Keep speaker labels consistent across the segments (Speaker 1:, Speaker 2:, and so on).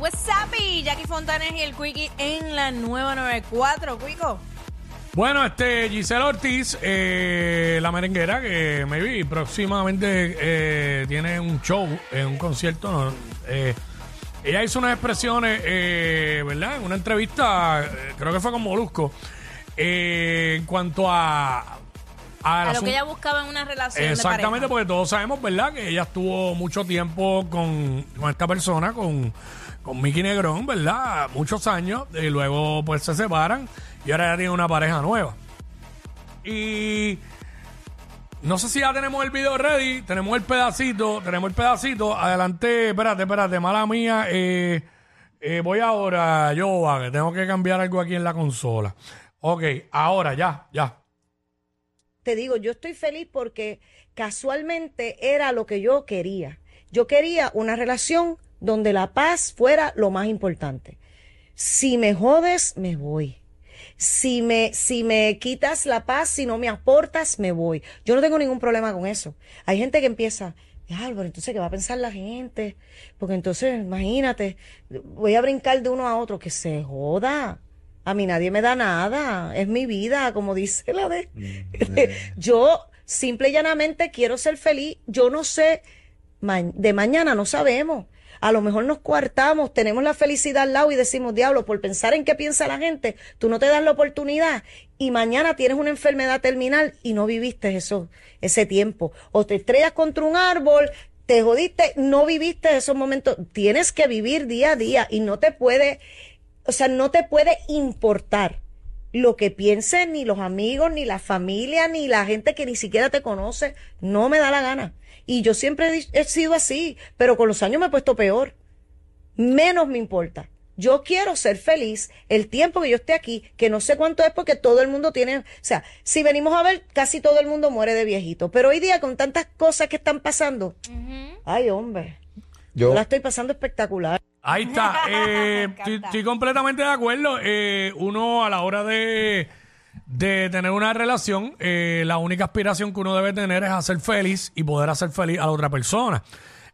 Speaker 1: What's up, Jackie Fontanes y el Quickie en la nueva 94, Quico.
Speaker 2: Bueno, este Giselle Ortiz, eh, la merenguera, que maybe próximamente eh, tiene un show, eh, un concierto. ¿no? Eh, ella hizo unas expresiones, ¿verdad? En una entrevista, creo que fue con Molusco, en cuanto a.
Speaker 1: A lo que ella buscaba en una relación
Speaker 2: Exactamente, porque todos sabemos, ¿verdad? Que ella estuvo mucho tiempo con, con esta persona, con, con Mickey Negrón, ¿verdad? Muchos años, y luego pues se separan y ahora ya tiene una pareja nueva. Y no sé si ya tenemos el video ready, tenemos el pedacito, tenemos el pedacito. Adelante, espérate, espérate, mala mía. eh, eh, voy ahora, yo, que tengo que cambiar algo aquí en la consola. Ok, ahora ya, ya.
Speaker 3: Te digo, yo estoy feliz porque casualmente era lo que yo quería. Yo quería una relación donde la paz fuera lo más importante. Si me jodes, me voy. Si me, si me quitas la paz, si no me aportas, me voy. Yo no tengo ningún problema con eso. Hay gente que empieza, Álvaro, entonces, ¿qué va a pensar la gente? Porque entonces, imagínate, voy a brincar de uno a otro, que se joda. A mí nadie me da nada, es mi vida, como dice la de... yo simple y llanamente quiero ser feliz, yo no sé, de mañana no sabemos. A lo mejor nos coartamos, tenemos la felicidad al lado y decimos, diablo, por pensar en qué piensa la gente, tú no te das la oportunidad y mañana tienes una enfermedad terminal y no viviste eso, ese tiempo. O te estrellas contra un árbol, te jodiste, no viviste esos momentos. Tienes que vivir día a día y no te puede, o sea, no te puede importar lo que piensen ni los amigos, ni la familia, ni la gente que ni siquiera te conoce. No me da la gana. Y yo siempre he sido así, pero con los años me he puesto peor. Menos me importa. Yo quiero ser feliz el tiempo que yo esté aquí, que no sé cuánto es porque todo el mundo tiene, o sea, si venimos a ver, casi todo el mundo muere de viejito, pero hoy día con tantas cosas que están pasando, ay hombre, yo
Speaker 4: Yo,
Speaker 3: la estoy pasando espectacular.
Speaker 2: Ahí está. Eh, estoy, completamente de acuerdo. Eh, uno a la hora de, de tener una relación, eh, la única aspiración que uno debe tener es hacer feliz y poder hacer feliz a la otra persona.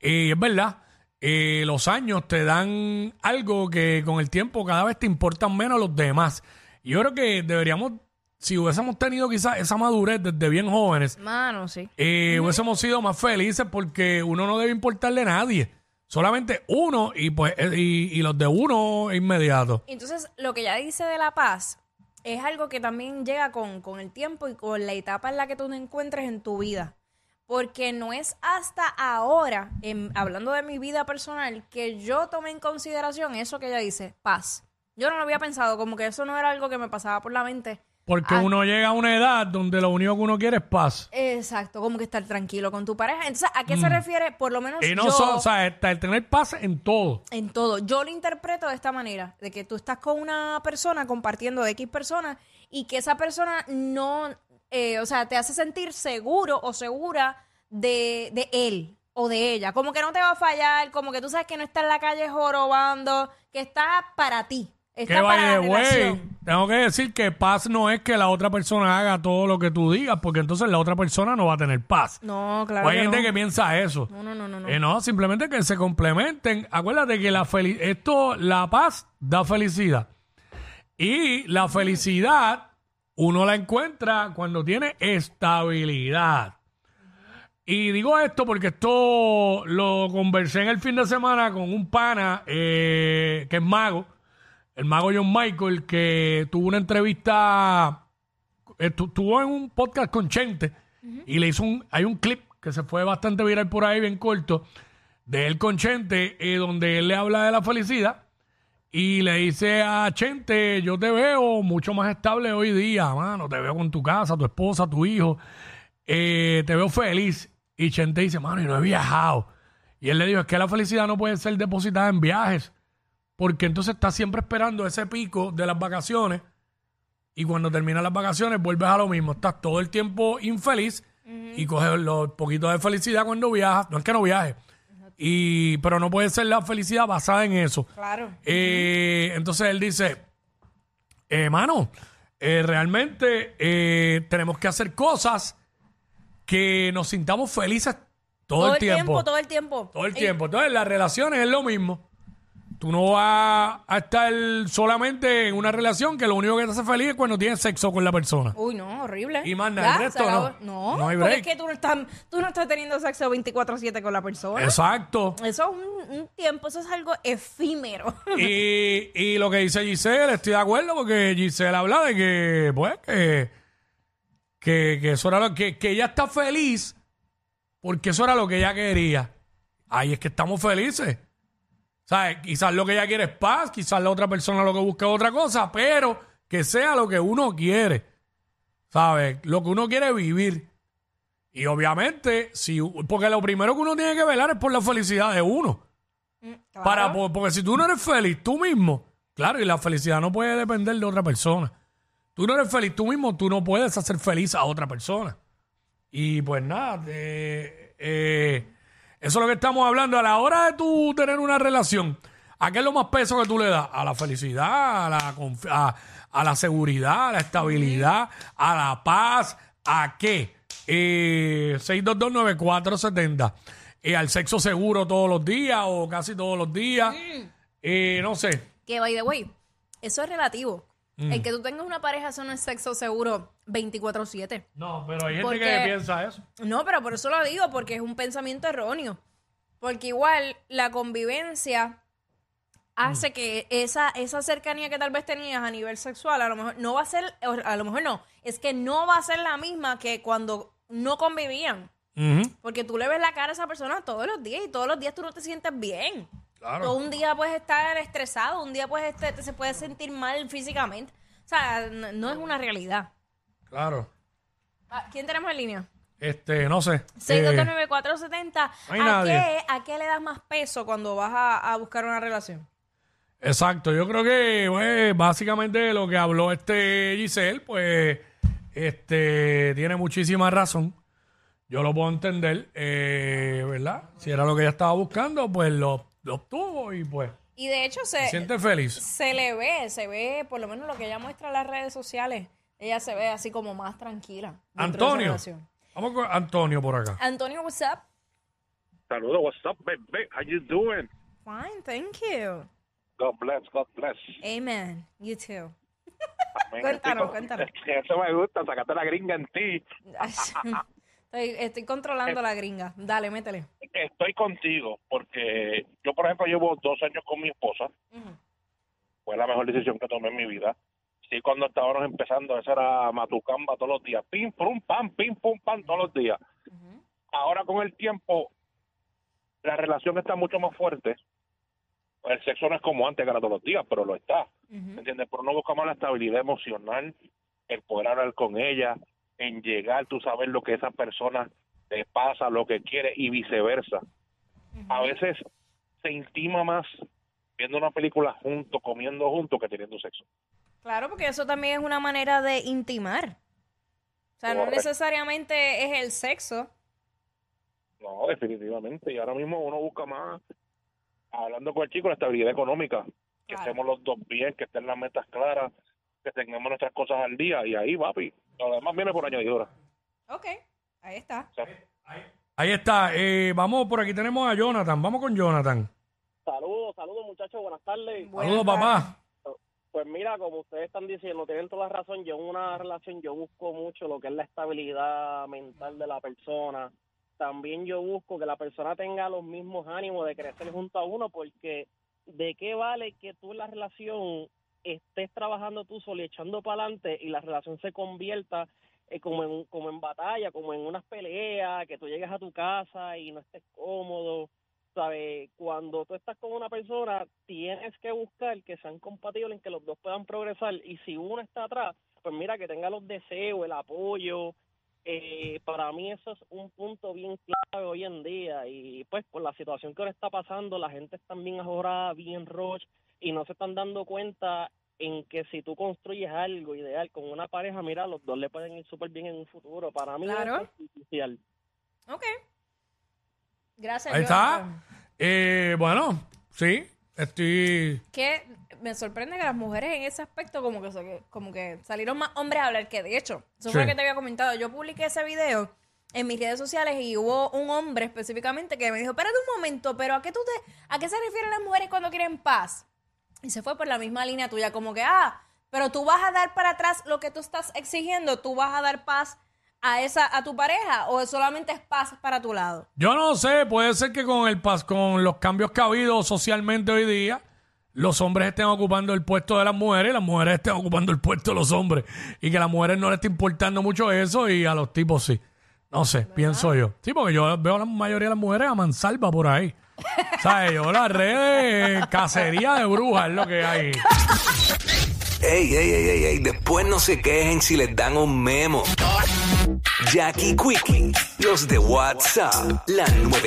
Speaker 2: Y es verdad, eh, los años te dan algo que con el tiempo cada vez te importan menos los demás. Yo creo que deberíamos, si hubiésemos tenido quizás esa madurez desde bien jóvenes,
Speaker 1: Mano, sí.
Speaker 2: eh, hubiésemos sido más felices porque uno no debe importarle a nadie. Solamente uno y pues eh, y, y los de uno inmediato.
Speaker 1: Entonces, lo que ella dice de la paz es algo que también llega con, con el tiempo y con la etapa en la que tú te encuentres en tu vida. Porque no es hasta ahora, hablando de mi vida personal, que yo tomé en consideración eso que ella dice, paz. Yo no lo había pensado, como que eso no era algo que me pasaba por la mente.
Speaker 2: Porque
Speaker 1: Ah.
Speaker 2: uno llega a una edad donde lo único que uno quiere es paz.
Speaker 1: Exacto, como que estar tranquilo con tu pareja. Entonces, ¿a qué se refiere? Por lo menos
Speaker 2: Y no
Speaker 1: yo...
Speaker 2: so- o sea, el, el tener paz en todo.
Speaker 1: En todo. Yo lo interpreto de esta manera, de que tú estás con una persona compartiendo de X personas y que esa persona no, eh, o sea, te hace sentir seguro o segura de, de él o de ella. Como que no te va a fallar, como que tú sabes que no está en la calle jorobando, que está para ti. Está
Speaker 2: Que
Speaker 1: para
Speaker 2: vaya
Speaker 1: la
Speaker 2: güey.
Speaker 1: relación.
Speaker 2: Tengo que decir que paz no es que la otra persona haga todo lo que tú digas, porque entonces la otra persona no va a tener paz.
Speaker 1: No, claro.
Speaker 2: Hay
Speaker 1: que
Speaker 2: gente
Speaker 1: no.
Speaker 2: que piensa eso.
Speaker 1: No, no, no, no. no.
Speaker 2: Eh, no, simplemente que se complementen. Acuérdate que la feli- esto, la paz da felicidad. Y la felicidad uno la encuentra cuando tiene estabilidad. Y digo esto porque esto lo conversé en el fin de semana con un pana eh, que es mago, el mago John Michael, que tuvo una entrevista, estu- estuvo en un podcast con Chente y le hizo un, hay un clip que se fue bastante viral por ahí, bien corto, de él con Chente, eh, donde él le habla de la felicidad y le dice a Chente, yo te veo mucho más estable hoy día, mano, te veo con tu casa, tu esposa, tu hijo, eh, te veo feliz. Y Chente dice, mano, y no he viajado. Y él le dijo, es que la felicidad no puede ser depositada en viajes, porque entonces estás siempre esperando ese pico de las vacaciones y cuando terminan las vacaciones vuelves a lo mismo, estás todo el tiempo infeliz y coges los poquitos de felicidad cuando viajas, no es que no viajes, y, pero no puede ser la felicidad basada en eso.
Speaker 1: Claro.
Speaker 2: Eh, entonces él dice, eh, mano, eh, realmente eh, tenemos que hacer cosas que nos sintamos felices todo, el tiempo.
Speaker 1: todo el tiempo.
Speaker 2: Todo el tiempo. Entonces, las relaciones es lo mismo. Tú no vas a estar solamente en una relación que lo único que te hace feliz es cuando tienes sexo con la persona.
Speaker 1: Uy, no, horrible.
Speaker 2: Y más nada, el
Speaker 1: Ya,
Speaker 2: resto
Speaker 1: acabó.
Speaker 2: no.
Speaker 1: No,
Speaker 2: No hay
Speaker 1: porque
Speaker 2: break.
Speaker 1: es que tú no estás, tú no estás teniendo sexo 24-7 con la persona.
Speaker 2: Exacto.
Speaker 1: Eso es un, un tiempo, eso es algo efímero.
Speaker 2: Y, y lo que dice Giselle, estoy de acuerdo porque Giselle habla de que, pues, que, que, que eso era lo que, que ella está feliz porque eso era lo que ella quería. Ahí es que estamos felices. ¿Sabes? Quizás lo que ella quiere es paz, quizás la otra persona lo que busca es otra cosa, pero que sea lo que uno quiere. ¿Sabes? Lo que uno quiere vivir. Y obviamente, si, porque lo primero que uno tiene que velar es por la felicidad de uno.
Speaker 1: Claro.
Speaker 2: Para, po- porque si tú no eres feliz tú mismo, claro, y la felicidad no puede depender de otra persona. Tú no eres feliz tú mismo, tú no puedes hacer feliz a otra persona. Y pues nada, eh, eh, eso es lo que estamos hablando. A la hora de tú tener una relación, ¿a qué es lo más peso que tú le das? A la felicidad, a la, a, a la seguridad, a la estabilidad, a la paz, ¿a qué? Eh, 6229470. Eh, al sexo seguro todos los días o casi todos los días. Eh, no sé.
Speaker 1: Que, by the way, eso es relativo.
Speaker 2: Mm.
Speaker 1: El que tú tengas una pareja, eso no es sexo seguro 24-7.
Speaker 2: No, pero hay gente
Speaker 1: Porque-
Speaker 2: que piensa eso.
Speaker 1: No, pero por eso lo digo, porque es un pensamiento erróneo. Porque igual la convivencia hace que esa, esa cercanía que tal vez tenías a nivel sexual, a lo mejor no va a ser, a lo mejor no, es que no va a ser la misma que cuando no convivían. Porque tú le ves la cara a esa persona todos los días y todos los días tú no te sientes bien.
Speaker 2: Claro.
Speaker 1: Un día puedes estar estresado, un día puedes este, se puede sentir mal físicamente. O sea, no, no es una realidad.
Speaker 2: Claro.
Speaker 1: Ah, ¿Quién tenemos en línea?
Speaker 2: Este, no sé. Eh,
Speaker 1: 6229470.
Speaker 2: no hay
Speaker 1: ¿A
Speaker 2: nadie.
Speaker 1: qué, ¿A qué le das más peso cuando vas a, a buscar una relación?
Speaker 2: Exacto, yo creo que pues, básicamente lo que habló este Giselle, pues este tiene muchísima razón. Yo lo puedo entender, eh, ¿verdad? Si era lo que ella estaba buscando, pues lo, lo obtuvo y pues
Speaker 1: Y de hecho se,
Speaker 2: se siente feliz.
Speaker 1: se le ve, se ve, por lo menos lo que ella muestra en las redes sociales, ella se ve así como más tranquila.
Speaker 2: Antonio, vamos con Antonio por acá.
Speaker 1: Antonio, what's up?
Speaker 4: Saludos, what's up, baby? How you doing?
Speaker 1: Fine, thank you.
Speaker 4: God bless, God bless.
Speaker 1: Amen. You too.
Speaker 4: Amén.
Speaker 1: Cuéntanos, cuéntanos.
Speaker 4: Eso me gusta, sacate la gringa en ti.
Speaker 1: Estoy, estoy controlando la gringa. Dale, métele.
Speaker 4: Estoy contigo porque yo, por ejemplo, llevo dos años con mi esposa. Fue la mejor decisión que tomé en mi vida. Sí, cuando estábamos empezando, eso era matucamba todos los días. Pim, pum, pam, pim, pum, pam, todos los días. Ahora con el tiempo, la relación está mucho más fuerte. El sexo no es como antes, que era todos los días, pero lo está. ¿Me entiendes? Pero uno busca más la estabilidad emocional, el poder hablar con ella, en llegar, tú sabes lo que esa persona te pasa, lo que quiere y viceversa. A veces se intima más viendo una película junto, comiendo junto, que teniendo sexo.
Speaker 1: Claro, porque eso también es una manera de intimar. O sea, no necesariamente es el sexo.
Speaker 4: No, definitivamente. Y ahora mismo uno busca más, hablando con el chico, la estabilidad económica. Que estemos los dos bien, que estén las metas claras, que tengamos nuestras cosas al día. Y ahí, papi, lo demás viene por añadidura.
Speaker 1: Ok, ahí está.
Speaker 2: Ahí está, eh, vamos, por aquí tenemos a Jonathan, vamos con Jonathan.
Speaker 5: Saludos, saludos muchachos, buenas tardes.
Speaker 1: Buenas
Speaker 2: Saludos, papá.
Speaker 5: Pues mira, como ustedes están diciendo, tienen toda la razón. Yo en una relación yo busco mucho lo que es la estabilidad mental de la persona. También yo busco que la persona tenga los mismos ánimos de crecer junto a uno, porque ¿de qué vale que tú en la relación estés trabajando tú solo y echando para adelante y la relación se convierta eh, como, en, como en batalla, como en unas peleas, que tú llegues a tu casa y no estés cómodo? ¿sabes? Cuando tú estás con una persona, tienes que buscar que sean compatibles, en que los dos puedan progresar. Y si uno está atrás, pues mira, que tenga los deseos, el apoyo, Eh, para mí eso es un punto bien clave hoy en día y pues con la situación que ahora está pasando, la gente está bien ahora bien roche y no se están dando cuenta en que si tú construyes algo ideal con una pareja, mira, los dos le pueden ir súper bien en un futuro. Para mí
Speaker 1: Claro.
Speaker 5: es crucial.
Speaker 1: Ok. Gracias.
Speaker 2: Ahí está. Eh, bueno, sí, estoy...
Speaker 1: Que me sorprende que las mujeres en ese aspecto como que, como que salieron más hombres a hablar que de hecho. Eso fue
Speaker 2: Sí.
Speaker 1: lo que te había comentado. Yo publiqué ese video en mis redes sociales y hubo un hombre específicamente que me dijo, espérate un momento, pero ¿a qué, tú te, ¿a qué se refieren las mujeres cuando quieren paz? Y se fue por la misma línea tuya, como que, ah, pero tú vas a dar para atrás lo que tú estás exigiendo, tú vas a dar paz a esa a tu pareja o solamente es paz para tu lado.
Speaker 2: Yo no sé, puede ser que con el pas con los cambios que ha habido socialmente hoy día, los hombres estén ocupando el puesto de las mujeres y las mujeres estén ocupando el puesto de los hombres. Y que a las mujeres no les esté importando mucho eso y a los tipos sí. No sé, pienso yo. Sí, porque yo veo a la mayoría de las mujeres a mansalva por ahí. ¿Sabes? Yo las redes, cacería de brujas es lo que hay.
Speaker 6: Ey, ey, ey, ey, ey, después no se quejen si les dan un memo. Jackie Quickie, los de WhatsApp, la 9.